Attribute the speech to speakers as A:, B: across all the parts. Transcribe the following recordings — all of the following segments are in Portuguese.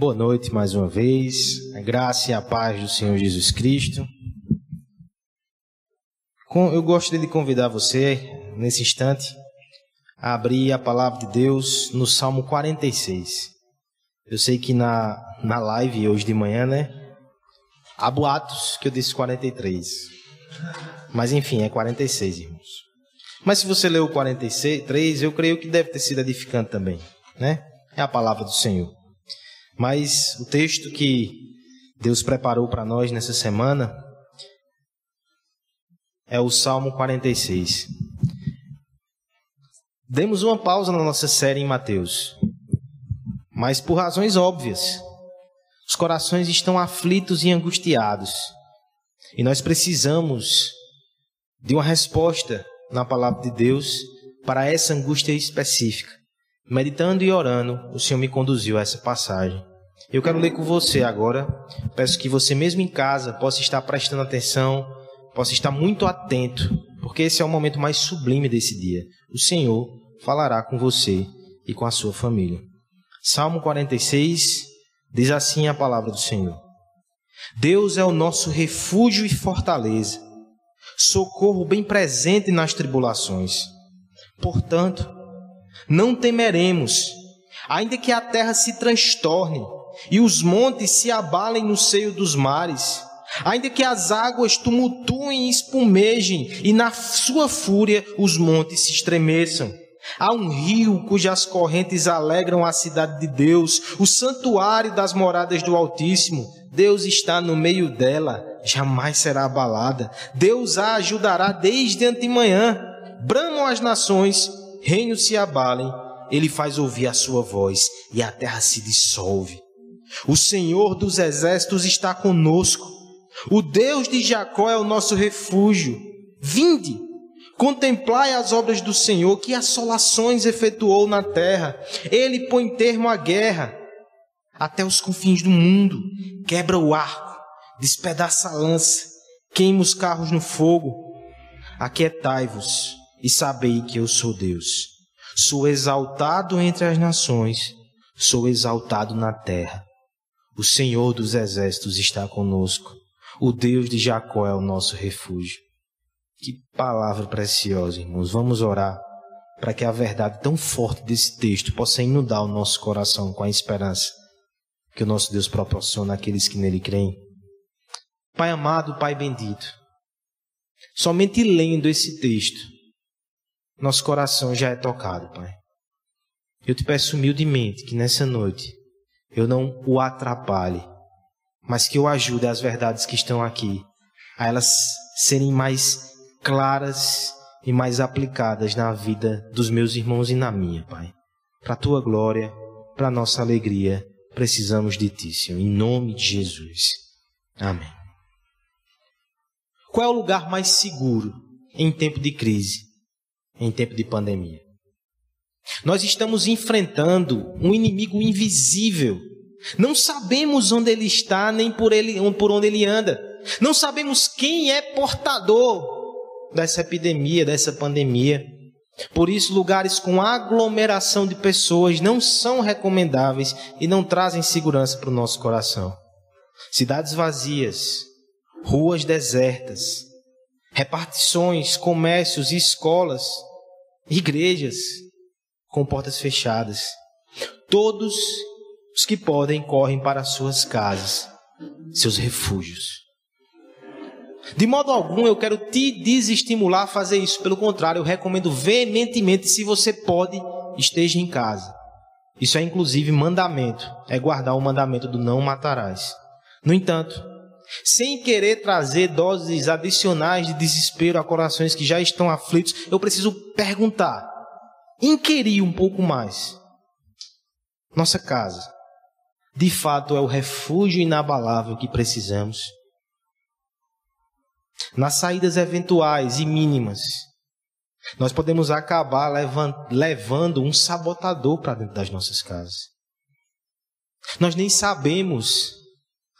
A: Boa noite mais uma vez. A graça e a paz do Senhor Jesus Cristo. Eu gostaria de convidar você, nesse instante, a abrir a palavra de Deus no Salmo 46. Eu sei que na, na live hoje de manhã, né? Há boatos que eu disse 43. Mas enfim, é 46, irmãos. Mas se você leu o 43, eu creio que deve ter sido edificante também, né? É a palavra do Senhor. Mas o texto que Deus preparou para nós nessa semana é o Salmo 46. Demos uma pausa na nossa série em Mateus, mas por razões óbvias. Os corações estão aflitos e angustiados, e nós precisamos de uma resposta na palavra de Deus para essa angústia específica. Meditando e orando, o Senhor me conduziu a essa passagem. Eu quero ler com você agora. Peço que você, mesmo em casa, possa estar prestando atenção, possa estar muito atento, porque esse é o momento mais sublime desse dia. O Senhor falará com você e com a sua família. Salmo 46 diz assim a palavra do Senhor: Deus é o nosso refúgio e fortaleza, socorro bem presente nas tribulações. Portanto, não temeremos, ainda que a terra se transtorne e os montes se abalem no seio dos mares, ainda que as águas tumultuem e espumejem, e na sua fúria os montes se estremeçam. Há um rio cujas correntes alegram a cidade de Deus, o santuário das moradas do Altíssimo. Deus está no meio dela, jamais será abalada. Deus a ajudará desde antemanhã. Bramam as nações, reinos se abalem, ele faz ouvir a sua voz e a terra se dissolve. O Senhor dos exércitos está conosco. O Deus de Jacó é o nosso refúgio. Vinde, contemplai as obras do Senhor, que assolações efetuou na terra. Ele põe termo à guerra até os confins do mundo. Quebra o arco, despedaça a lança, queima os carros no fogo. Aquietai-vos e sabei que eu sou Deus. Sou exaltado entre as nações, sou exaltado na terra. O Senhor dos exércitos está conosco. O Deus de Jacó é o nosso refúgio. Que palavra preciosa, irmãos. Vamos orar para que a verdade tão forte desse texto possa inundar o nosso coração com a esperança que o nosso Deus proporciona àqueles que nele creem. Pai amado, Pai bendito, somente lendo esse texto, nosso coração já é tocado, Pai. Eu te peço humildemente que nessa noite eu não o atrapalhe, mas que eu ajude as verdades que estão aqui a elas serem mais claras e mais aplicadas na vida dos meus irmãos e na minha, Pai. Para a tua glória, para a nossa alegria, precisamos de ti, Senhor, em nome de Jesus. Amém. Qual é o lugar mais seguro em tempo de crise, em tempo de pandemia? Nós estamos enfrentando um inimigo invisível. Não sabemos onde ele está, nem por, ele, por onde ele anda. Não sabemos quem é portador dessa epidemia, dessa pandemia. Por isso, lugares com aglomeração de pessoas não são recomendáveis e não trazem segurança para o nosso coração. Cidades vazias, ruas desertas, repartições, comércios, escolas, igrejas com portas fechadas. Todos os que podem correm para suas casas, seus refúgios. De modo algum eu quero te desestimular a fazer isso. Pelo contrário, eu recomendo veementemente, se você pode, esteja em casa. Isso é inclusive mandamento, é guardar o mandamento do não matarás. No entanto, sem querer trazer doses adicionais de desespero a corações que já estão aflitos, eu preciso perguntar: inquirir um pouco mais. Nossa casa, de fato, é o refúgio inabalável que precisamos. Nas saídas eventuais e mínimas, nós podemos acabar levando um sabotador para dentro das nossas casas. Nós nem sabemos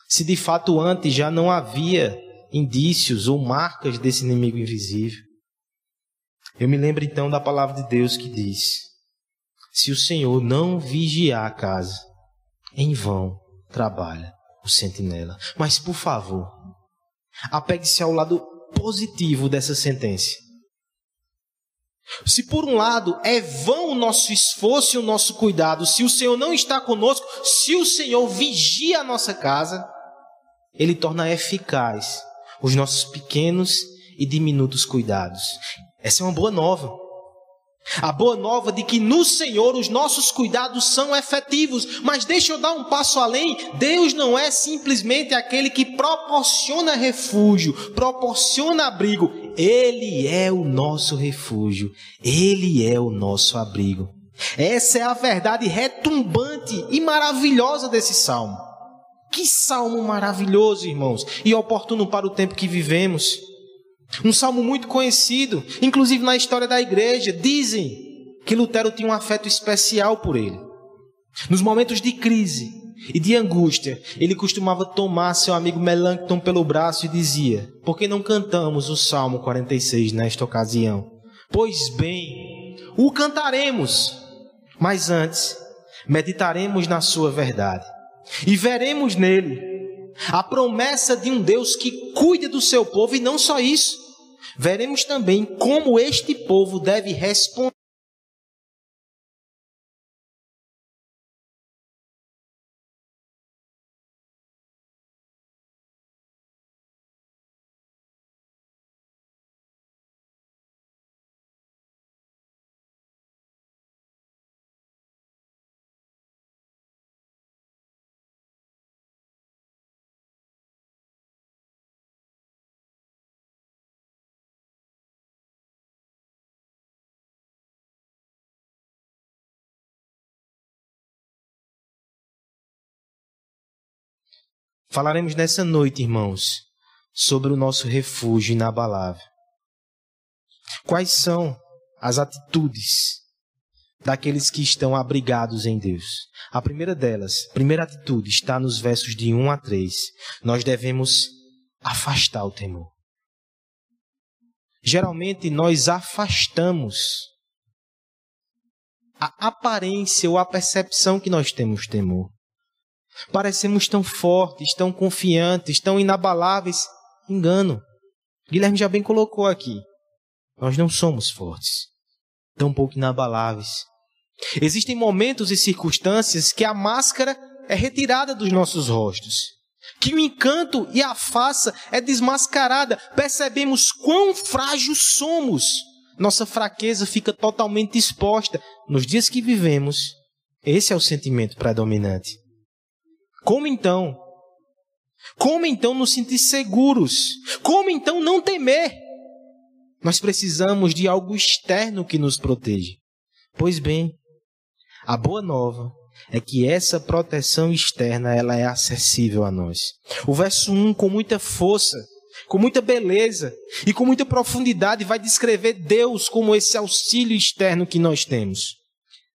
A: se de fato antes já não havia indícios ou marcas desse inimigo invisível. Eu me lembro então da palavra de Deus que diz: Se o Senhor não vigiar a casa, em vão trabalha o sentinela. Mas, por favor, apegue-se ao lado positivo dessa sentença. Se por um lado é vão o nosso esforço e o nosso cuidado, se o Senhor não está conosco, se o Senhor vigia a nossa casa, Ele torna eficaz os nossos pequenos e diminutos cuidados. Essa é uma boa nova. A boa nova de que no Senhor os nossos cuidados são efetivos. Mas deixa eu dar um passo além. Deus não é simplesmente aquele que proporciona refúgio, proporciona abrigo. Ele é o nosso refúgio. Ele é o nosso abrigo. Essa é a verdade retumbante e maravilhosa desse salmo. Que salmo maravilhoso, irmãos, e oportuno para o tempo que vivemos. Um salmo muito conhecido, inclusive na história da igreja. Dizem que Lutero tinha um afeto especial por ele. Nos momentos de crise e de angústia, ele costumava tomar seu amigo Melancton pelo braço e dizia: Por que não cantamos o Salmo 46 nesta ocasião? Pois bem, o cantaremos, mas antes meditaremos na sua verdade e veremos nele a promessa de um Deus que cuida do seu povo e não só isso. Veremos também como este povo deve responder. Falaremos nessa noite, irmãos, sobre o nosso refúgio inabalável. Quais são as atitudes daqueles que estão abrigados em Deus? A primeira delas, a primeira atitude, está nos versos de 1 a 3. Nós devemos afastar o temor. Geralmente nós afastamos a aparência ou a percepção que nós temos temor. Parecemos tão fortes, tão confiantes, tão inabaláveis. Engano. Guilherme já bem colocou aqui. Nós não somos fortes, tão pouco inabaláveis. Existem momentos e circunstâncias que a máscara é retirada dos nossos rostos, que o encanto e a faça é desmascarada. Percebemos quão frágil somos. Nossa fraqueza fica totalmente exposta. Nos dias que vivemos, esse é o sentimento predominante. Como então? Como então nos sentir seguros? Como então não temer? Nós precisamos de algo externo que nos proteja. Pois bem, a boa nova é que essa proteção externa ela é acessível a nós. O verso 1 com muita força, com muita beleza e com muita profundidade vai descrever Deus como esse auxílio externo que nós temos.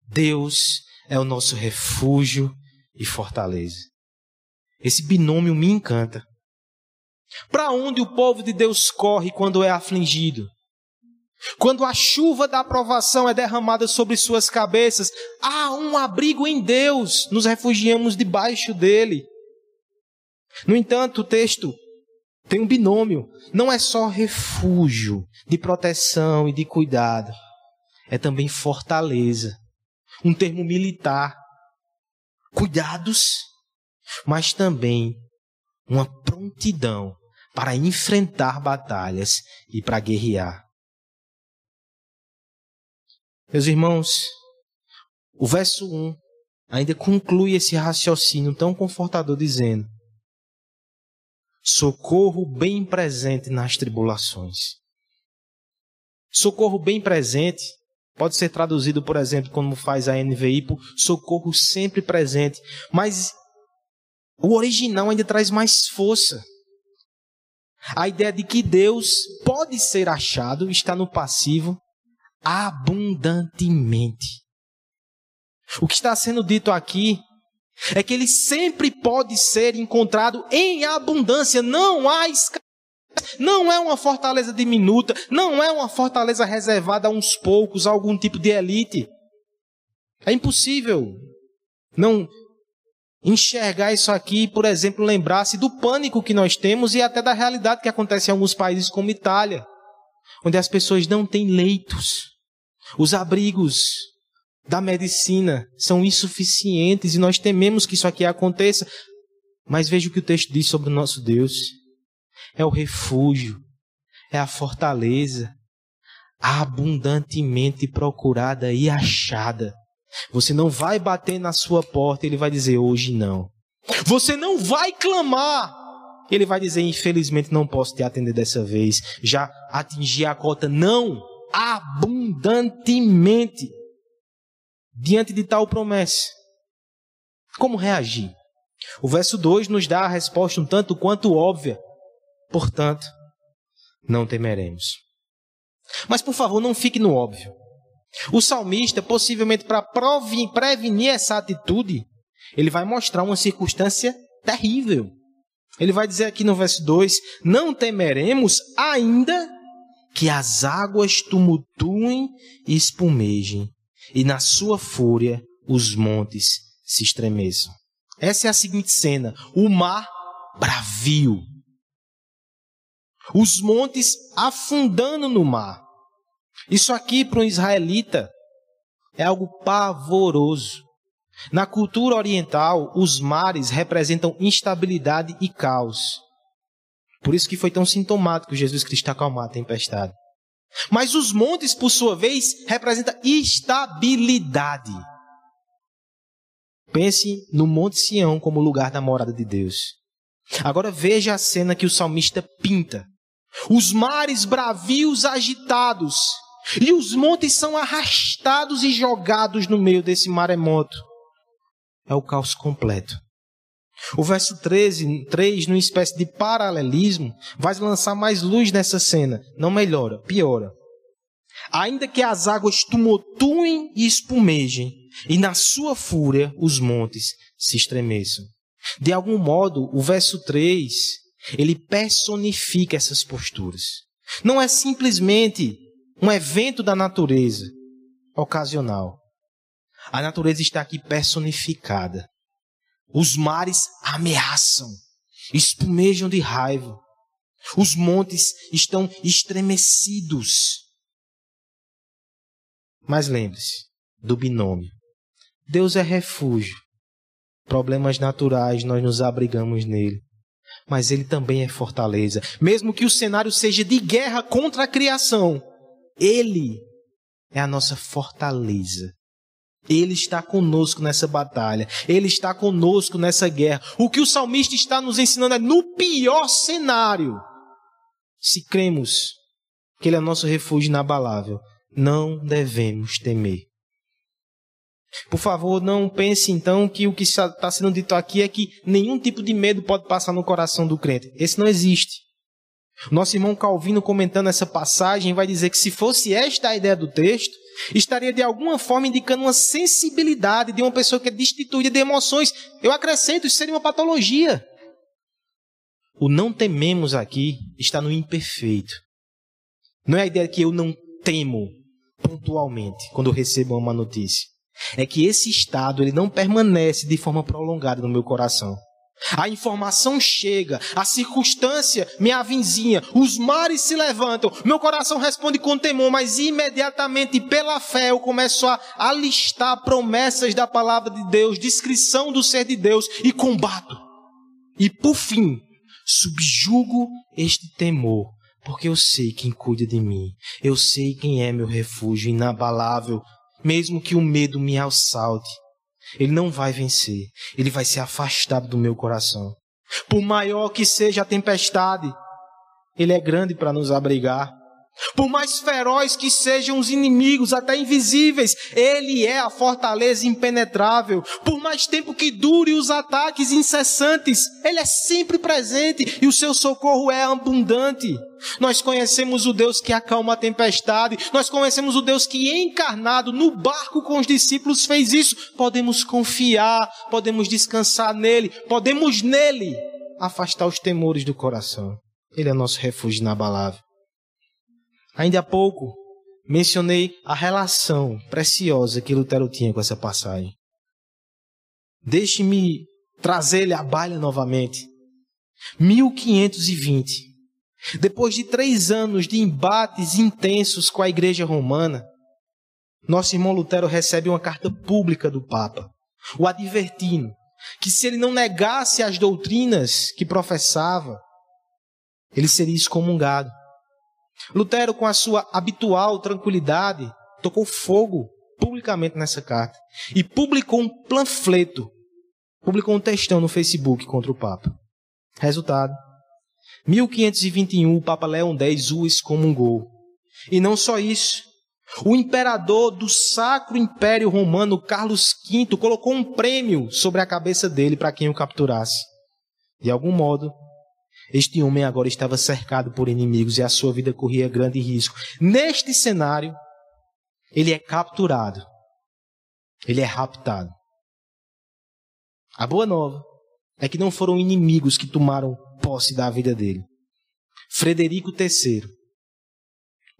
A: Deus é o nosso refúgio e fortaleza. Esse binômio me encanta. Para onde o povo de Deus corre quando é afligido? Quando a chuva da aprovação é derramada sobre suas cabeças, há um abrigo em Deus, nos refugiamos debaixo dele. No entanto, o texto tem um binômio, não é só refúgio de proteção e de cuidado, é também fortaleza, um termo militar. Cuidados mas também uma prontidão para enfrentar batalhas e para guerrear. Meus irmãos, o verso 1 ainda conclui esse raciocínio tão confortador, dizendo: Socorro bem presente nas tribulações. Socorro bem presente pode ser traduzido, por exemplo, como faz a NVI, por socorro sempre presente. Mas o original ainda traz mais força. A ideia de que Deus pode ser achado está no passivo abundantemente. O que está sendo dito aqui é que ele sempre pode ser encontrado em abundância, não há escassez. Não é uma fortaleza diminuta, não é uma fortaleza reservada a uns poucos, a algum tipo de elite. É impossível não enxergar isso aqui, por exemplo, lembrar-se do pânico que nós temos e até da realidade que acontece em alguns países como Itália, onde as pessoas não têm leitos. Os abrigos da medicina são insuficientes e nós tememos que isso aqui aconteça. Mas veja o que o texto diz sobre o nosso Deus: é o refúgio, é a fortaleza, abundantemente procurada e achada. Você não vai bater na sua porta, ele vai dizer hoje não. Você não vai clamar, ele vai dizer infelizmente não posso te atender dessa vez. Já atingi a cota, não, abundantemente. Diante de tal promessa, como reagir? O verso 2 nos dá a resposta um tanto quanto óbvia. Portanto, não temeremos. Mas por favor, não fique no óbvio. O salmista, possivelmente para prevenir essa atitude, ele vai mostrar uma circunstância terrível. Ele vai dizer aqui no verso 2: Não temeremos, ainda que as águas tumultuem e espumejem, e na sua fúria os montes se estremeçam. Essa é a seguinte cena: o mar bravio, os montes afundando no mar. Isso aqui para um israelita é algo pavoroso. Na cultura oriental, os mares representam instabilidade e caos. Por isso que foi tão sintomático Jesus Cristo acalmar a tempestade. Mas os montes, por sua vez, representam estabilidade. Pense no Monte Sião como lugar da morada de Deus. Agora veja a cena que o salmista pinta. Os mares bravios agitados, e os montes são arrastados e jogados no meio desse maremoto. É o caos completo. O verso 13, 3, numa espécie de paralelismo, vai lançar mais luz nessa cena. Não melhora, piora. Ainda que as águas tumultuem e espumejem, e na sua fúria os montes se estremeçam. De algum modo, o verso 3, ele personifica essas posturas. Não é simplesmente um evento da natureza ocasional. A natureza está aqui personificada. Os mares ameaçam, espumejam de raiva. Os montes estão estremecidos. Mas lembre-se do binômio. Deus é refúgio. Problemas naturais, nós nos abrigamos nele. Mas ele também é fortaleza. Mesmo que o cenário seja de guerra contra a criação, ele é a nossa fortaleza. Ele está conosco nessa batalha. Ele está conosco nessa guerra. O que o salmista está nos ensinando é no pior cenário. Se cremos que Ele é nosso refúgio inabalável, não devemos temer. Por favor, não pense então que o que está sendo dito aqui é que nenhum tipo de medo pode passar no coração do crente. Esse não existe. Nosso irmão Calvino, comentando essa passagem, vai dizer que se fosse esta a ideia do texto, estaria de alguma forma indicando uma sensibilidade de uma pessoa que é destituída de emoções. Eu acrescento, isso seria uma patologia. O não tememos aqui está no imperfeito. Não é a ideia que eu não temo pontualmente quando eu recebo uma notícia. É que esse estado ele não permanece de forma prolongada no meu coração. A informação chega, a circunstância me avizinha, os mares se levantam, meu coração responde com temor, mas imediatamente pela fé eu começo a alistar promessas da palavra de Deus, descrição do ser de Deus e combato. E por fim, subjugo este temor, porque eu sei quem cuida de mim, eu sei quem é meu refúgio inabalável, mesmo que o medo me assalte. Ele não vai vencer. Ele vai ser afastado do meu coração. Por maior que seja a tempestade, Ele é grande para nos abrigar. Por mais feroz que sejam os inimigos, até invisíveis, Ele é a fortaleza impenetrável. Por mais tempo que dure os ataques incessantes, Ele é sempre presente e o seu socorro é abundante. Nós conhecemos o Deus que acalma a tempestade, nós conhecemos o Deus que, encarnado no barco com os discípulos, fez isso. Podemos confiar, podemos descansar nele, podemos nele afastar os temores do coração. Ele é nosso refúgio inabalável. Ainda há pouco mencionei a relação preciosa que Lutero tinha com essa passagem. Deixe-me trazer-lhe a baila novamente. 1520. Depois de três anos de embates intensos com a igreja romana, nosso irmão Lutero recebe uma carta pública do Papa, o advertindo que se ele não negasse as doutrinas que professava, ele seria excomungado. Lutero, com a sua habitual tranquilidade, tocou fogo publicamente nessa carta e publicou um panfleto, publicou um textão no Facebook contra o Papa. Resultado: 1521, o Papa Leão X o excomungou. E não só isso, o imperador do Sacro Império Romano, Carlos V, colocou um prêmio sobre a cabeça dele para quem o capturasse. De algum modo, este homem agora estava cercado por inimigos e a sua vida corria grande risco. Neste cenário, ele é capturado. Ele é raptado. A boa nova é que não foram inimigos que tomaram posse da vida dele. Frederico III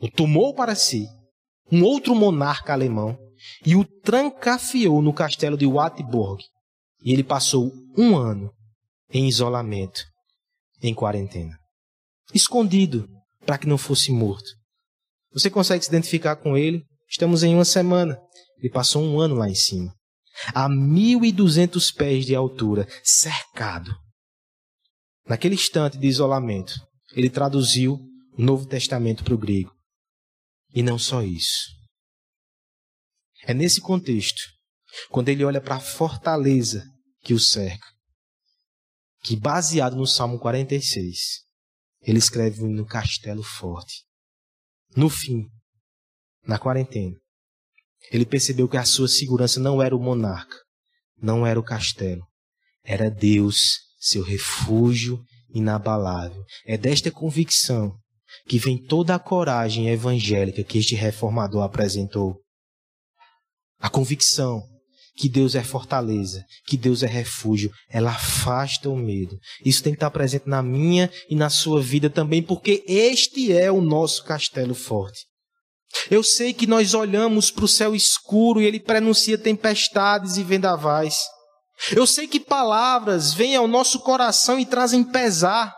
A: o tomou para si um outro monarca alemão e o trancafiou no castelo de Wartburg. E ele passou um ano em isolamento, em quarentena, escondido para que não fosse morto. Você consegue se identificar com ele? Estamos em uma semana. Ele passou um ano lá em cima, a 1.200 pés de altura, cercado. Naquele instante de isolamento, ele traduziu o Novo Testamento para o grego. E não só isso. É nesse contexto, quando ele olha para a fortaleza que o cerca, que baseado no Salmo 46, ele escreve no hino Castelo Forte. No fim, na quarentena, ele percebeu que a sua segurança não era o monarca, não era o castelo, era Deus, seu refúgio inabalável. É desta convicção que vem toda a coragem evangélica que este reformador apresentou. A convicção que Deus é fortaleza, que Deus é refúgio, ela afasta o medo. Isso tem que estar presente na minha e na sua vida também, porque este é o nosso castelo forte. Eu sei que nós olhamos para o céu escuro e ele prenuncia tempestades e vendavais. Eu sei que palavras vêm ao nosso coração e trazem pesar.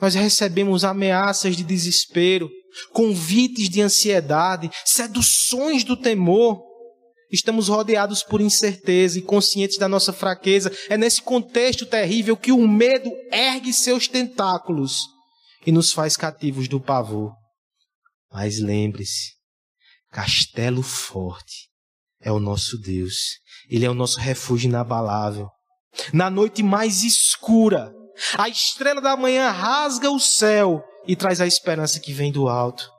A: Nós recebemos ameaças de desespero, convites de ansiedade, seduções do temor. Estamos rodeados por incerteza e conscientes da nossa fraqueza. É nesse contexto terrível que o medo ergue seus tentáculos e nos faz cativos do pavor. Mas lembre-se, castelo forte é o nosso Deus. Ele é o nosso refúgio inabalável. Na noite mais escura, a estrela da manhã rasga o céu e traz a esperança que vem do alto.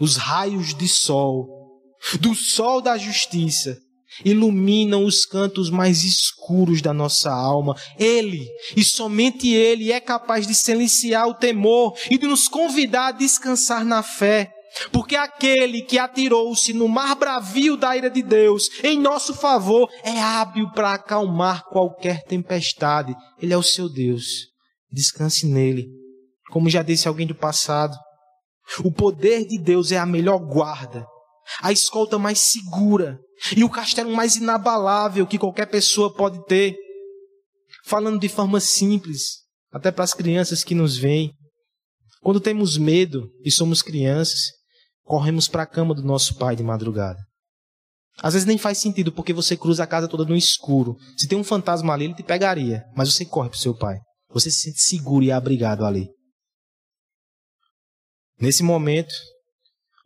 A: Os raios de sol, do sol da justiça, iluminam os cantos mais escuros da nossa alma. Ele, e somente Ele, é capaz de silenciar o temor e de nos convidar a descansar na fé. Porque aquele que atirou-se no mar bravio da ira de Deus em nosso favor é hábil para acalmar qualquer tempestade. Ele é o seu Deus. Descanse nele. Como já disse alguém do passado, o poder de Deus é a melhor guarda, a escolta mais segura e o castelo mais inabalável que qualquer pessoa pode ter. Falando de forma simples, até para as crianças que nos veem. Quando temos medo e somos crianças, corremos para a cama do nosso pai de madrugada. Às vezes nem faz sentido porque você cruza a casa toda no escuro. Se tem um fantasma ali, ele te pegaria, mas você corre para o seu pai. Você se sente seguro e abrigado ali. Nesse momento,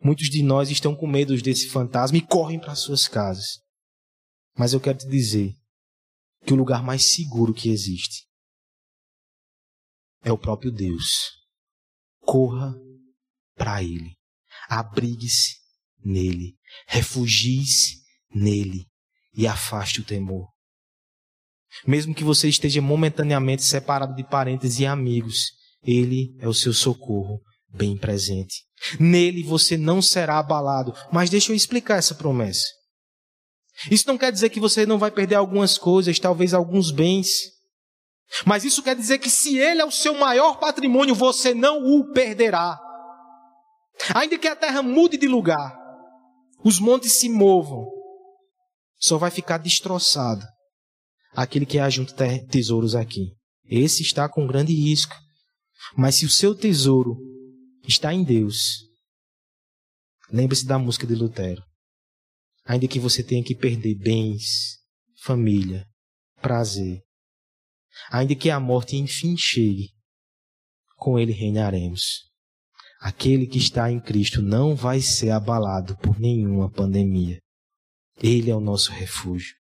A: muitos de nós estão com medo desse fantasma e correm para suas casas. Mas eu quero te dizer que o lugar mais seguro que existe é o próprio Deus. Corra para Ele abrigue-se nele, refugie-se nele e afaste o temor. Mesmo que você esteja momentaneamente separado de parentes e amigos, ele é o seu socorro bem presente. Nele você não será abalado. Mas deixa eu explicar essa promessa. Isso não quer dizer que você não vai perder algumas coisas, talvez alguns bens. Mas isso quer dizer que se ele é o seu maior patrimônio, você não o perderá. Ainda que a terra mude de lugar, os montes se movam, só vai ficar destroçada aquele que ajunta tesouros aqui. Esse está com grande risco. Mas se o seu tesouro está em Deus, lembre-se da música de Lutero. Ainda que você tenha que perder bens, família, prazer, ainda que a morte enfim chegue, com ele reinaremos. Aquele que está em Cristo não vai ser abalado por nenhuma pandemia. Ele é o nosso refúgio.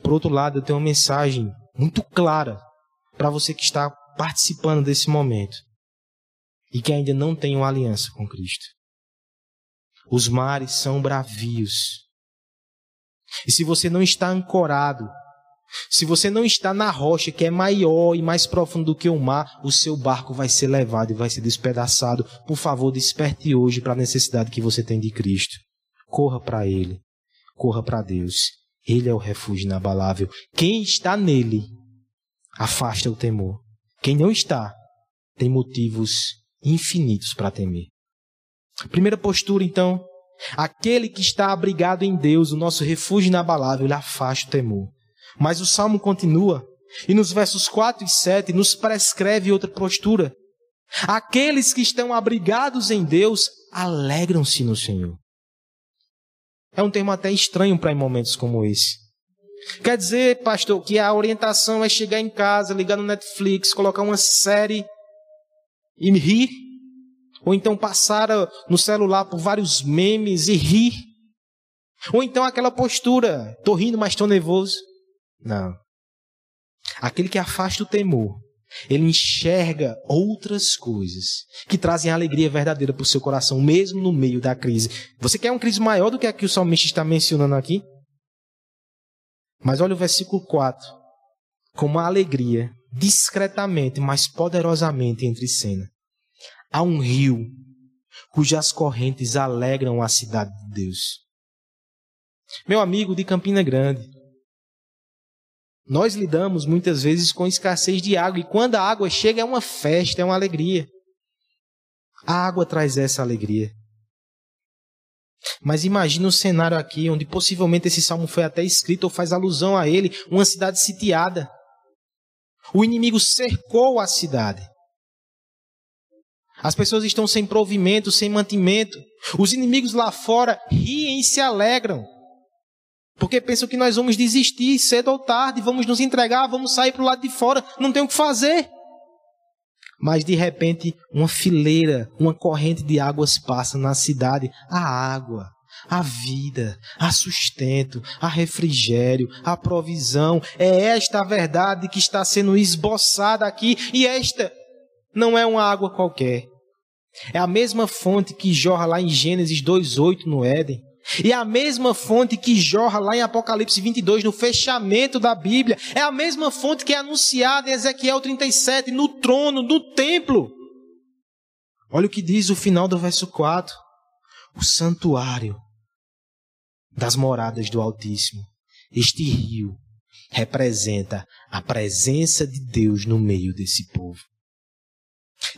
A: Por outro lado, eu tenho uma mensagem muito clara para você que está participando desse momento e que ainda não tem uma aliança com Cristo. Os mares são bravios. E se você não está ancorado, se você não está na rocha que é maior e mais profundo do que o mar, o seu barco vai ser levado e vai ser despedaçado. Por favor, desperte hoje para a necessidade que você tem de Cristo. Corra para Ele. Corra para Deus. Ele é o refúgio inabalável. Quem está nele, afasta o temor. Quem não está, tem motivos infinitos para temer. Primeira postura, então, aquele que está abrigado em Deus, o nosso refúgio inabalável, ele afasta o temor. Mas o salmo continua e nos versos 4 e 7 nos prescreve outra postura. Aqueles que estão abrigados em Deus alegram-se no Senhor. É um termo até estranho para em momentos como esse. Quer dizer, pastor, que a orientação é chegar em casa, ligar no Netflix, colocar uma série e rir? Ou então passar no celular por vários memes e rir? Ou então aquela postura, tô rindo, mas estou nervoso. Não. Aquele que afasta o temor, ele enxerga outras coisas que trazem alegria verdadeira para o seu coração, mesmo no meio da crise. Você quer uma crise maior do que a que o salmista está mencionando aqui? Mas olha o versículo 4. Como a alegria, discretamente, mas poderosamente entre cena. Há um rio cujas correntes alegram a cidade de Deus. Meu amigo de Campina Grande, nós lidamos muitas vezes com escassez de água e quando a água chega é uma festa, é uma alegria. A água traz essa alegria. Mas imagine um cenário aqui onde possivelmente esse salmo foi até escrito ou faz alusão a ele, uma cidade sitiada. O inimigo cercou a cidade. As pessoas estão sem provimento, sem mantimento. Os inimigos lá fora riem e se alegram. Porque pensam que nós vamos desistir cedo ou tarde, vamos nos entregar, vamos sair para o lado de fora, não tem o que fazer. Mas de repente, uma fileira, uma corrente de águas passa na cidade. A água, a vida, a sustento, a refrigério, a provisão. É esta a verdade que está sendo esboçada aqui. E esta não é uma água qualquer. É a mesma fonte que jorra lá em Gênesis 2,8 no Éden. E é a mesma fonte que jorra lá em Apocalipse 22, no fechamento da Bíblia, é a mesma fonte que é anunciada em Ezequiel 37, no trono, no templo. Olha o que diz o final do verso 4: o santuário das moradas do Altíssimo. Este rio representa a presença de Deus no meio desse povo.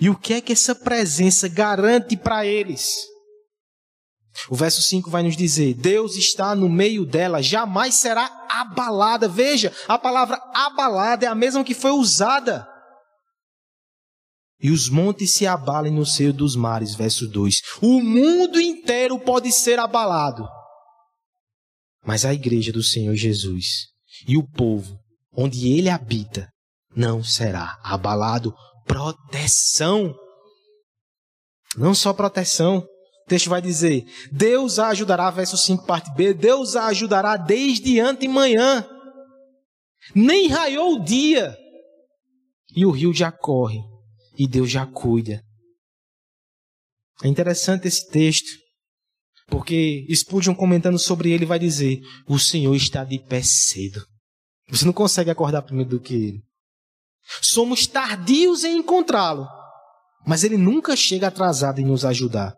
A: E o que é que essa presença garante para eles? O verso 5 vai nos dizer: Deus está no meio dela, jamais será abalada. Veja, a palavra abalada é a mesma que foi usada. E os montes se abalem no seio dos mares. Verso 2: O mundo inteiro pode ser abalado, mas a igreja do Senhor Jesus e o povo onde ele habita não será abalado. Proteção. Não só proteção, texto vai dizer: Deus a ajudará, verso 5, parte B, Deus a ajudará desde antemanhã. Nem raiou o dia, e o rio já corre, e Deus já cuida. É interessante esse texto, porque Spurgeon comentando sobre ele vai dizer: O Senhor está de pé cedo. Você não consegue acordar primeiro do que ele. Somos tardios em encontrá-lo, mas ele nunca chega atrasado em nos ajudar.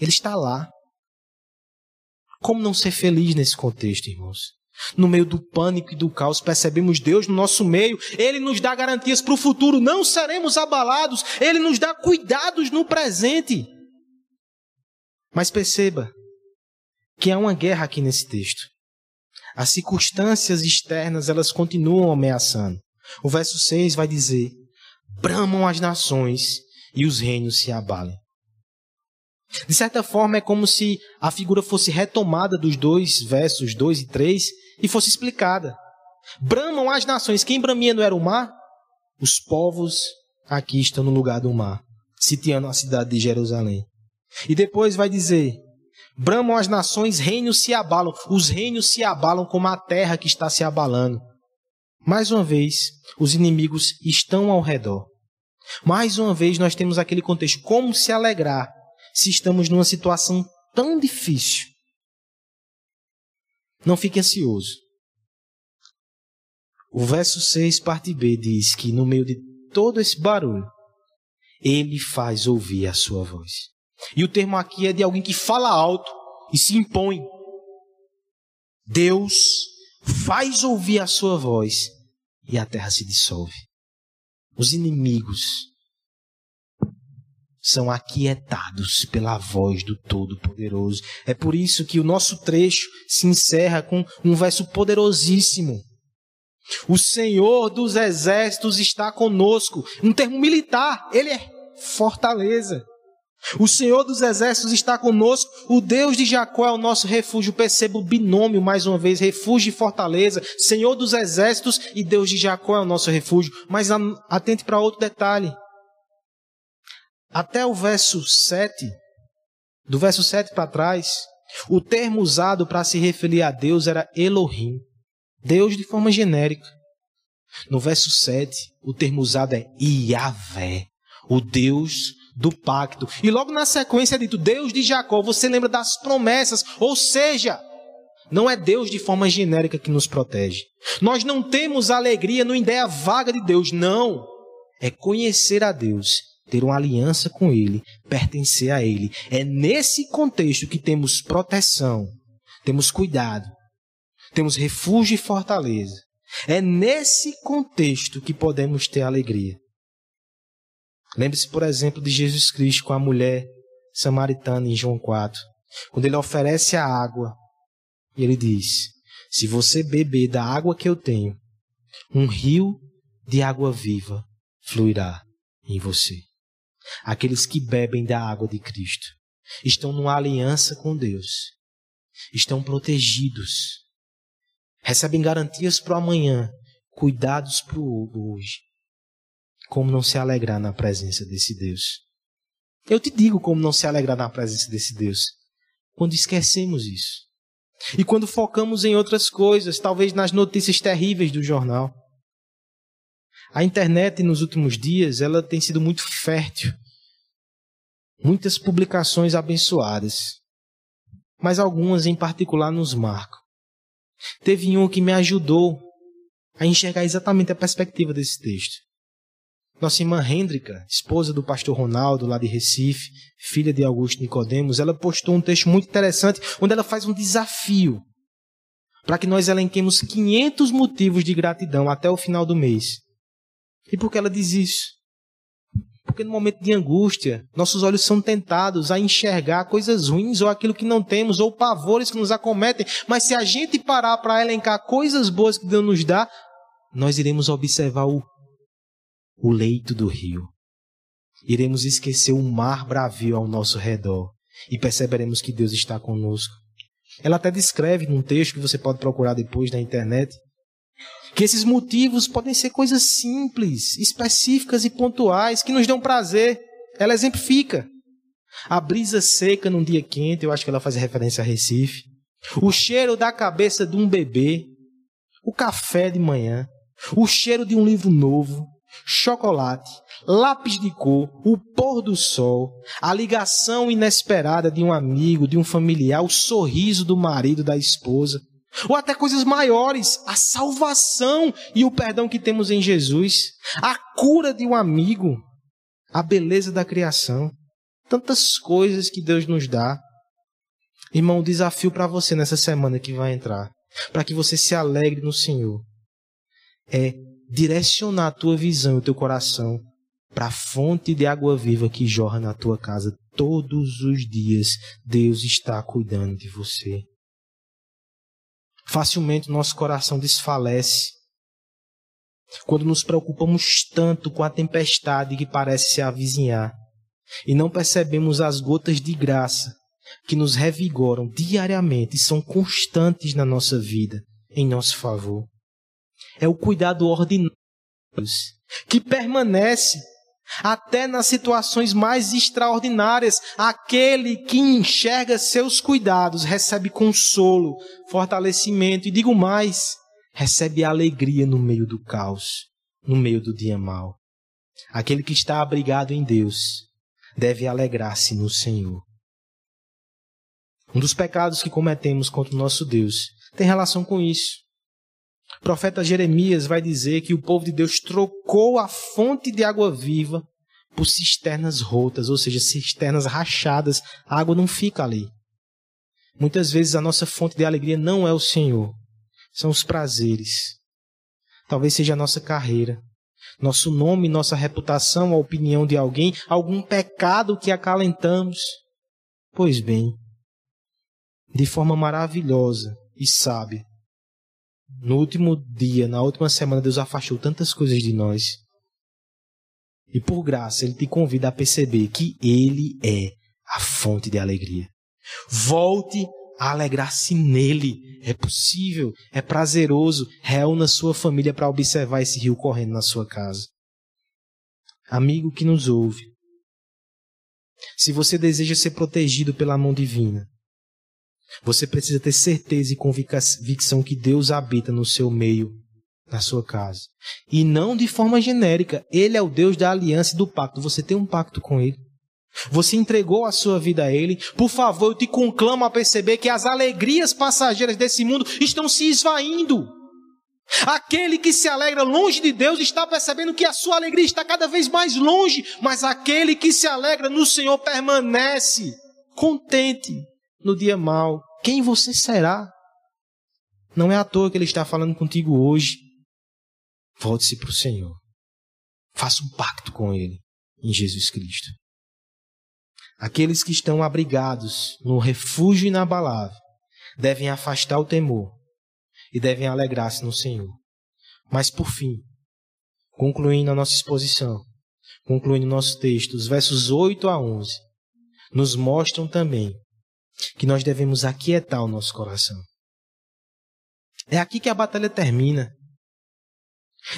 A: Ele está lá. Como não ser feliz nesse contexto, irmãos? No meio do pânico e do caos, percebemos Deus no nosso meio. Ele nos dá garantias para o futuro, não seremos abalados. Ele nos dá cuidados no presente. Mas perceba que há uma guerra aqui nesse texto. As circunstâncias externas, elas continuam ameaçando. O verso 6 vai dizer: bramam as nações e os reinos se abalem. De certa forma, é como se a figura fosse retomada dos dois versos 2 e 3 e fosse explicada. Bramam as nações. Quem bramia não era o mar? Os povos aqui estão no lugar do mar, sitiando a cidade de Jerusalém. E depois vai dizer: Bramam as nações, reinos se abalam. Os reinos se abalam como a terra que está se abalando. Mais uma vez, os inimigos estão ao redor. Mais uma vez, nós temos aquele contexto. Como se alegrar se estamos numa situação tão difícil? Não fique ansioso. O verso 6, parte B, diz que no meio de todo esse barulho, ele faz ouvir a sua voz. E o termo aqui é de alguém que fala alto e se impõe. Deus faz ouvir a sua voz e a terra se dissolve. Os inimigos são aquietados pela voz do Todo-Poderoso. É por isso que o nosso trecho se encerra com um verso poderosíssimo. O Senhor dos exércitos está conosco. Um termo militar, ele é fortaleza. O Senhor dos exércitos está conosco. O Deus de Jacó é o nosso refúgio. Perceba o binômio mais uma vez: refúgio e fortaleza. Senhor dos exércitos e Deus de Jacó é o nosso refúgio. Mas atente para outro detalhe. Até o verso 7, do verso 7 para trás, o termo usado para se referir a Deus era Elohim. Deus de forma genérica. No verso 7, o termo usado é Iavé, o Deus do pacto. E logo na sequência é dito Deus de Jacó. Você lembra das promessas, ou seja, não é Deus de forma genérica que nos protege. Nós não temos alegria no ideia vaga de Deus, não. É conhecer a Deus, ter uma aliança com Ele, pertencer a Ele. É nesse contexto que temos proteção, temos cuidado, temos refúgio e fortaleza. É nesse contexto que podemos ter alegria. Lembre-se, por exemplo, de Jesus Cristo com a mulher samaritana em João 4, quando ele oferece a água e ele diz: Se você beber da água que eu tenho, um rio de água viva fluirá em você. Aqueles que bebem da água de Cristo estão numa aliança com Deus, estão protegidos recebem garantias para o amanhã, cuidados para o hoje. Como não se alegrar na presença desse Deus? Eu te digo como não se alegrar na presença desse Deus. Quando esquecemos isso. E quando focamos em outras coisas, talvez nas notícias terríveis do jornal. A internet nos últimos dias, ela tem sido muito fértil. Muitas publicações abençoadas. Mas algumas em particular nos marcam. Teve um que me ajudou a enxergar exatamente a perspectiva desse texto. Nossa irmã Hendrika, esposa do pastor Ronaldo, lá de Recife, filha de Augusto Nicodemos, ela postou um texto muito interessante onde ela faz um desafio para que nós elenquemos 500 motivos de gratidão até o final do mês. E por que ela diz isso? Porque no momento de angústia, nossos olhos são tentados a enxergar coisas ruins ou aquilo que não temos, ou pavores que nos acometem. Mas se a gente parar para elencar coisas boas que Deus nos dá, nós iremos observar o, o leito do rio. Iremos esquecer o mar bravio ao nosso redor e perceberemos que Deus está conosco. Ela até descreve num texto que você pode procurar depois na internet que esses motivos podem ser coisas simples, específicas e pontuais, que nos dão prazer. Ela exemplifica. A brisa seca num dia quente, eu acho que ela faz referência a Recife. O cheiro da cabeça de um bebê. O café de manhã. O cheiro de um livro novo. Chocolate. Lápis de cor. O pôr do sol. A ligação inesperada de um amigo, de um familiar. O sorriso do marido, da esposa ou até coisas maiores, a salvação e o perdão que temos em Jesus, a cura de um amigo, a beleza da criação, tantas coisas que Deus nos dá. Irmão, o desafio para você nessa semana que vai entrar, para que você se alegre no Senhor, é direcionar a tua visão e o teu coração para a fonte de água viva que jorra na tua casa todos os dias. Deus está cuidando de você. Facilmente nosso coração desfalece quando nos preocupamos tanto com a tempestade que parece se avizinhar e não percebemos as gotas de graça que nos revigoram diariamente e são constantes na nossa vida, em nosso favor. É o cuidado ordinário que permanece até nas situações mais extraordinárias. Aquele que enxerga seus cuidados recebe consolo, fortalecimento e, digo mais, recebe alegria no meio do caos, no meio do dia mau. Aquele que está abrigado em Deus deve alegrar-se no Senhor. Um dos pecados que cometemos contra o nosso Deus tem relação com isso. Profeta Jeremias vai dizer que o povo de Deus trocou a fonte de água viva por cisternas rotas, ou seja, cisternas rachadas. A água não fica ali. Muitas vezes a nossa fonte de alegria não é o Senhor, são os prazeres. Talvez seja a nossa carreira, nosso nome, nossa reputação, a opinião de alguém, algum pecado que acalentamos. Pois bem, de forma maravilhosa e sábia, no último dia, na última semana, Deus afastou tantas coisas de nós. E por graça, Ele te convida a perceber que Ele é a fonte de alegria. Volte a alegrar-se nele. É possível, é prazeroso. Reúna sua família para observar esse rio correndo na sua casa. Amigo que nos ouve, se você deseja ser protegido pela mão divina, você precisa ter certeza e convicção que Deus habita no seu meio, na sua casa. E não de forma genérica. Ele é o Deus da aliança e do pacto. Você tem um pacto com Ele. Você entregou a sua vida a Ele. Por favor, eu te conclamo a perceber que as alegrias passageiras desse mundo estão se esvaindo. Aquele que se alegra longe de Deus está percebendo que a sua alegria está cada vez mais longe, mas aquele que se alegra no Senhor permanece contente no dia mau. Quem você será? Não é à toa que Ele está falando contigo hoje. Volte-se para o Senhor. Faça um pacto com Ele em Jesus Cristo. Aqueles que estão abrigados no refúgio inabalável devem afastar o temor e devem alegrar-se no Senhor. Mas por fim, concluindo a nossa exposição, concluindo o nosso texto, os versos 8 a 11 nos mostram também que nós devemos aquietar o nosso coração. É aqui que a batalha termina.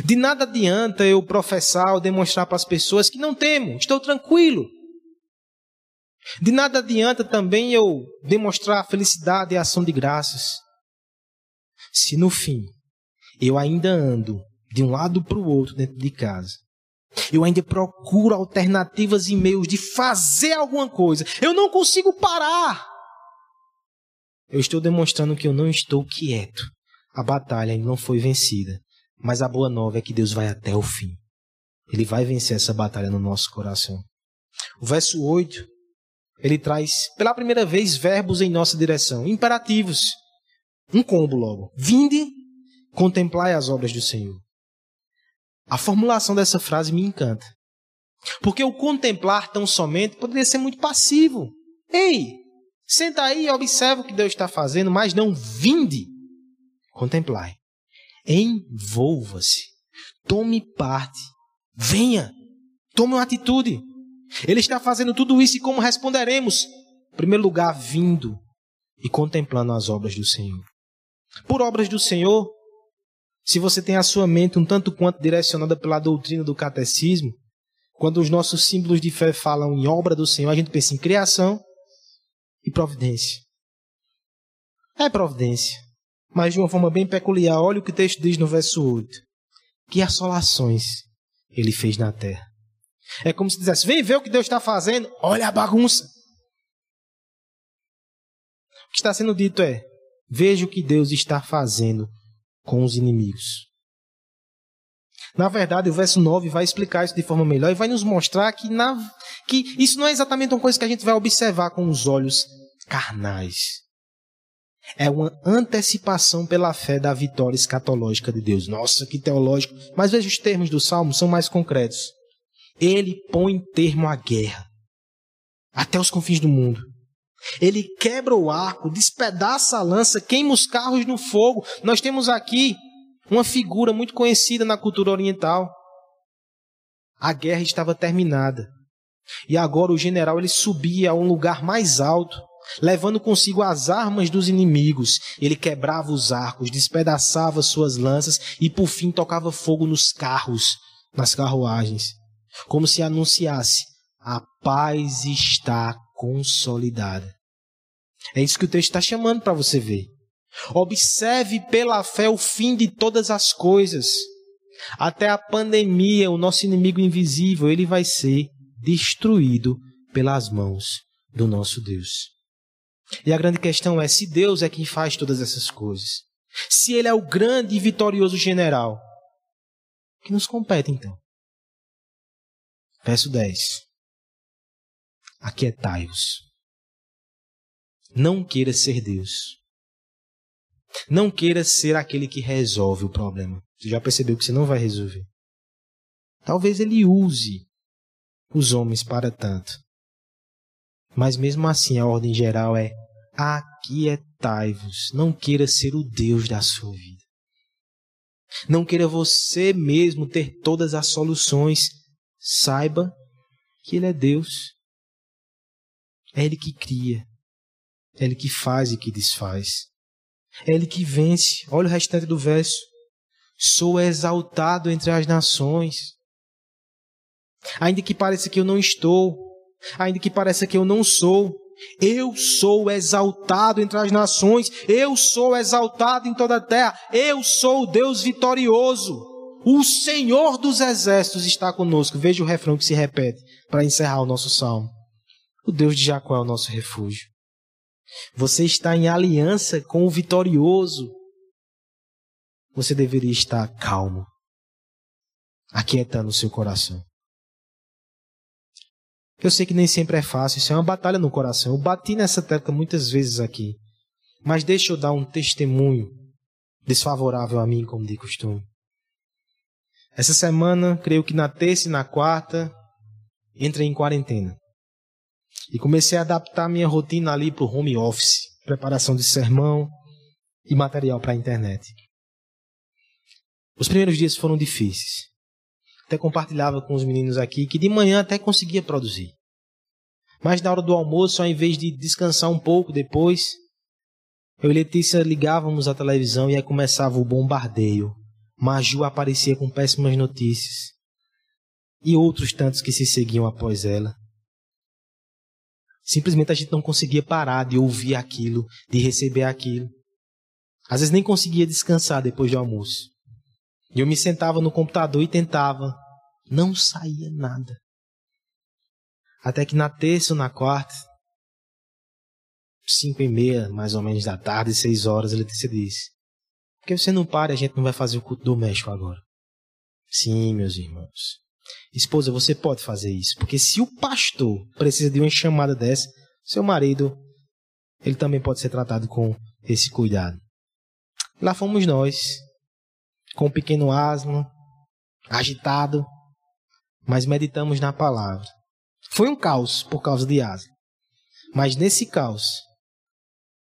A: De nada adianta eu professar ou demonstrar para as pessoas que não temo, estou tranquilo. De nada adianta também eu demonstrar felicidade e ação de graças, se no fim eu ainda ando de um lado para o outro dentro de casa. Eu ainda procuro alternativas e meios de fazer alguma coisa. Eu não consigo parar. Eu estou demonstrando que eu não estou quieto. A batalha ainda não foi vencida. Mas a boa nova é que Deus vai até o fim. Ele vai vencer essa batalha no nosso coração. O verso 8 ele traz pela primeira vez verbos em nossa direção, imperativos. Um combo logo. Vinde, contemplai as obras do Senhor. A formulação dessa frase me encanta. Porque o contemplar tão somente poderia ser muito passivo. Ei, senta aí e observa o que Deus está fazendo, mas não vinde. Contemplai. Envolva-se. Tome parte. Venha. Tome uma atitude. Ele está fazendo tudo isso e como responderemos? Em primeiro lugar, vindo e contemplando as obras do Senhor. Por obras do Senhor, se você tem a sua mente um tanto quanto direcionada pela doutrina do catecismo, quando os nossos símbolos de fé falam em obra do Senhor, a gente pensa em criação e providência. É providência, mas de uma forma bem peculiar. Olha o que o texto diz no verso 8: Que assolações ele fez na terra. É como se dissesse: vem ver o que Deus está fazendo, olha a bagunça. O que está sendo dito é: veja o que Deus está fazendo com os inimigos. Na verdade, o verso 9 vai explicar isso de forma melhor e vai nos mostrar que, na, que isso não é exatamente uma coisa que a gente vai observar com os olhos carnais. É uma antecipação pela fé da vitória escatológica de Deus. Nossa, que teológico. Mas veja os termos do salmo, são mais concretos. Ele põe termo à guerra até os confins do mundo. Ele quebra o arco, despedaça a lança, queima os carros no fogo. Nós temos aqui uma figura muito conhecida na cultura oriental. A guerra estava terminada. E agora o general ele subia a um lugar mais alto, levando consigo as armas dos inimigos. Ele quebrava os arcos, despedaçava suas lanças e por fim tocava fogo nos carros, nas carruagens, como se anunciasse: a paz está consolidada. É isso que o texto está chamando para você ver. Observe pela fé o fim de todas as coisas. Até a pandemia, o nosso inimigo invisível, ele vai ser destruído pelas mãos do nosso Deus. E a grande questão é: se Deus é quem faz todas essas coisas, se Ele é o grande e vitorioso general, o que nos compete então? Verso 10: Aquietai-vos. Não queira ser Deus. Não queira ser aquele que resolve o problema. Você já percebeu que você não vai resolver. Talvez ele use os homens para tanto. Mas mesmo assim a ordem geral é: aquietai-vos, não queira ser o Deus da sua vida. Não queira você mesmo ter todas as soluções. Saiba que Ele é Deus. É Ele que cria. É Ele que faz e que desfaz. É Ele que vence. Olha o restante do verso. Sou exaltado entre as nações. Ainda que pareça que eu não estou, ainda que pareça que eu não sou, eu sou exaltado entre as nações, eu sou exaltado em toda a terra, eu sou o Deus vitorioso. O Senhor dos exércitos está conosco. Veja o refrão que se repete para encerrar o nosso salmo. O Deus de Jacó é o nosso refúgio. Você está em aliança com o vitorioso. Você deveria estar calmo, aquietando o seu coração. Eu sei que nem sempre é fácil, isso é uma batalha no coração. Eu bati nessa tecla muitas vezes aqui. Mas deixa eu dar um testemunho desfavorável a mim, como de costume. Essa semana, creio que na terça e na quarta, entrei em quarentena. E comecei a adaptar minha rotina ali para o home office, preparação de sermão e material para a internet. Os primeiros dias foram difíceis até compartilhava com os meninos aqui, que de manhã até conseguia produzir. Mas na hora do almoço, ao invés de descansar um pouco depois, eu e Letícia ligávamos a televisão e aí começava o bombardeio. Maju aparecia com péssimas notícias. E outros tantos que se seguiam após ela. Simplesmente a gente não conseguia parar de ouvir aquilo, de receber aquilo. Às vezes nem conseguia descansar depois do almoço. E eu me sentava no computador e tentava. Não saía nada. Até que na terça ou na quarta, cinco e meia, mais ou menos da tarde, seis horas, ele disse: Por que você não para? A gente não vai fazer o culto doméstico agora. Sim, meus irmãos. Esposa, você pode fazer isso. Porque se o pastor precisa de uma chamada dessa, seu marido, ele também pode ser tratado com esse cuidado. Lá fomos nós, com um pequeno asno, agitado, mas meditamos na palavra. Foi um caos por causa de asno, mas nesse caos,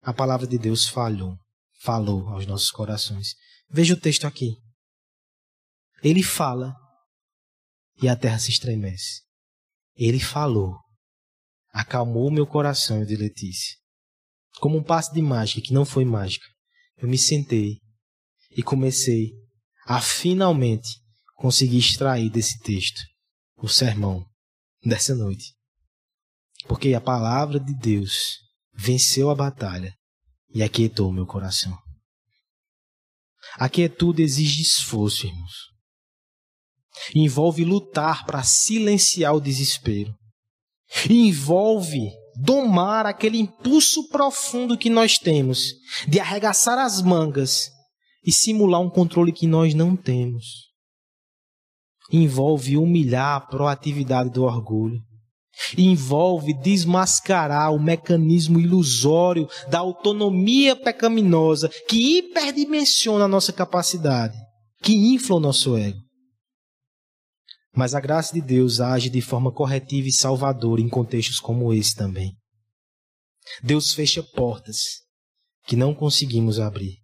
A: a palavra de Deus falhou, falou aos nossos corações. Veja o texto aqui. Ele fala e a terra se estremece. Ele falou, acalmou meu coração de Letícia. Como um passe de mágica que não foi mágica, eu me sentei e comecei a finalmente conseguir extrair desse texto o sermão dessa noite. Porque a palavra de Deus venceu a batalha e aquietou meu coração. A exige esforço, irmãos. Envolve lutar para silenciar o desespero. Envolve domar aquele impulso profundo que nós temos de arregaçar as mangas e simular um controle que nós não temos. Envolve humilhar a proatividade do orgulho. Envolve desmascarar o mecanismo ilusório da autonomia pecaminosa que hiperdimensiona a nossa capacidade, que infla o nosso ego. Mas a graça de Deus age de forma corretiva e salvadora em contextos como esse também. Deus fecha portas que não conseguimos abrir.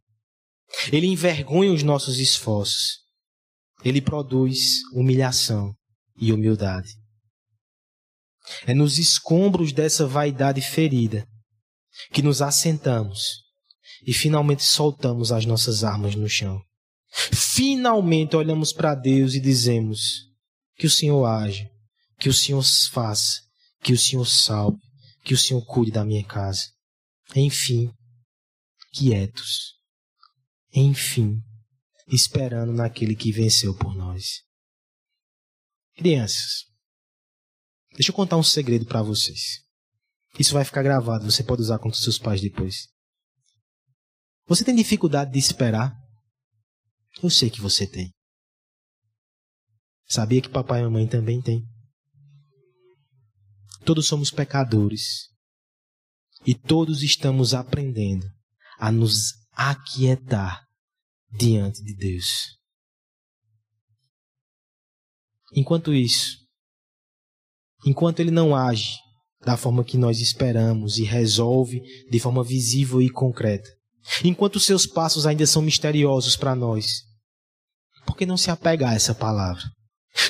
A: Ele envergonha os nossos esforços. Ele produz humilhação e humildade. É nos escombros dessa vaidade ferida que nos assentamos e finalmente soltamos as nossas armas no chão. Finalmente olhamos para Deus e dizemos: Que o Senhor age, que o Senhor faça, que o Senhor salve, que o Senhor cuide da minha casa. Enfim, quietos. Enfim, esperando naquele que venceu por nós. Crianças, deixa eu contar um segredo para vocês. Isso vai ficar gravado, você pode usar contra seus pais depois. Você tem dificuldade de esperar? Eu sei que você tem. Sabia que papai e mamãe também têm. Todos somos pecadores. E todos estamos aprendendo a nos aquietar diante de Deus. Enquanto isso, enquanto Ele não age da forma que nós esperamos e resolve de forma visível e concreta, enquanto seus passos ainda são misteriosos para nós, por que não se apegar a essa palavra?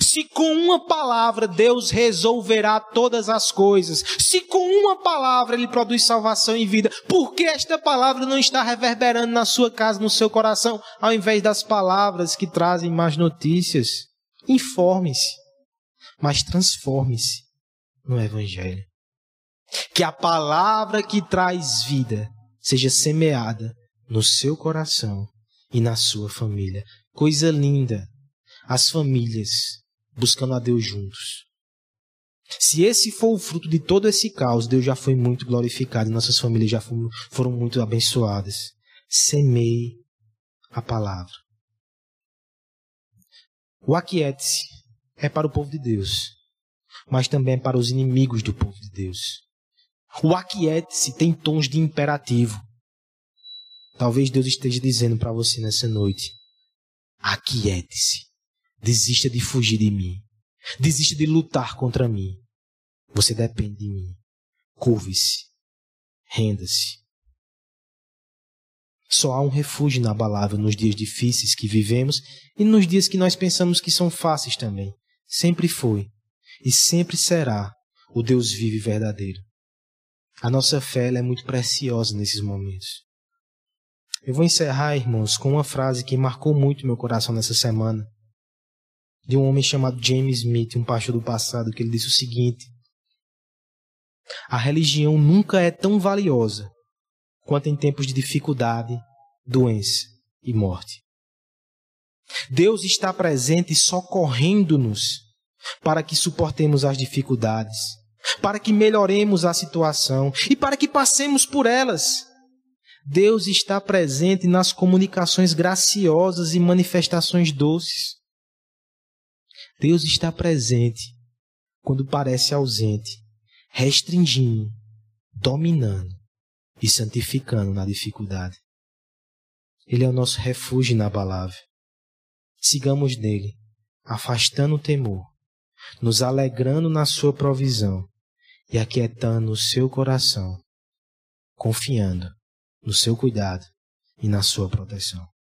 A: Se com uma palavra Deus resolverá todas as coisas, se com uma palavra Ele produz salvação e vida, por que esta palavra não está reverberando na sua casa, no seu coração, ao invés das palavras que trazem más notícias? Informe-se, mas transforme-se no Evangelho. Que a palavra que traz vida seja semeada no seu coração e na sua família. Coisa linda as famílias buscando a Deus juntos. Se esse for o fruto de todo esse caos, Deus já foi muito glorificado, nossas famílias já foram muito abençoadas. Semeie a palavra. O aquiete-se é para o povo de Deus, mas também é para os inimigos do povo de Deus. O aquiete-se tem tons de imperativo. Talvez Deus esteja dizendo para você nessa noite: aquiete-se. Desista de fugir de mim. Desista de lutar contra mim. Você depende de mim. Curve-se. Renda-se. Só há um refúgio inabalável nos dias difíceis que vivemos e nos dias que nós pensamos que são fáceis também. Sempre foi e sempre será o Deus vivo e verdadeiro. A nossa fé é muito preciosa nesses momentos. Eu vou encerrar, irmãos, com uma frase que marcou muito meu coração nessa semana de um homem chamado James Smith, um pastor do passado, que ele disse o seguinte: A religião nunca é tão valiosa quanto em tempos de dificuldade, doença e morte. Deus está presente socorrendo-nos para que suportemos as dificuldades, para que melhoremos a situação e para que passemos por elas. Deus está presente nas comunicações graciosas e manifestações doces. Deus está presente quando parece ausente, restringindo, dominando e santificando na dificuldade. Ele é o nosso refúgio inabalável. Sigamos nele, afastando o temor, nos alegrando na sua provisão e aquietando o seu coração, confiando no seu cuidado e na sua proteção.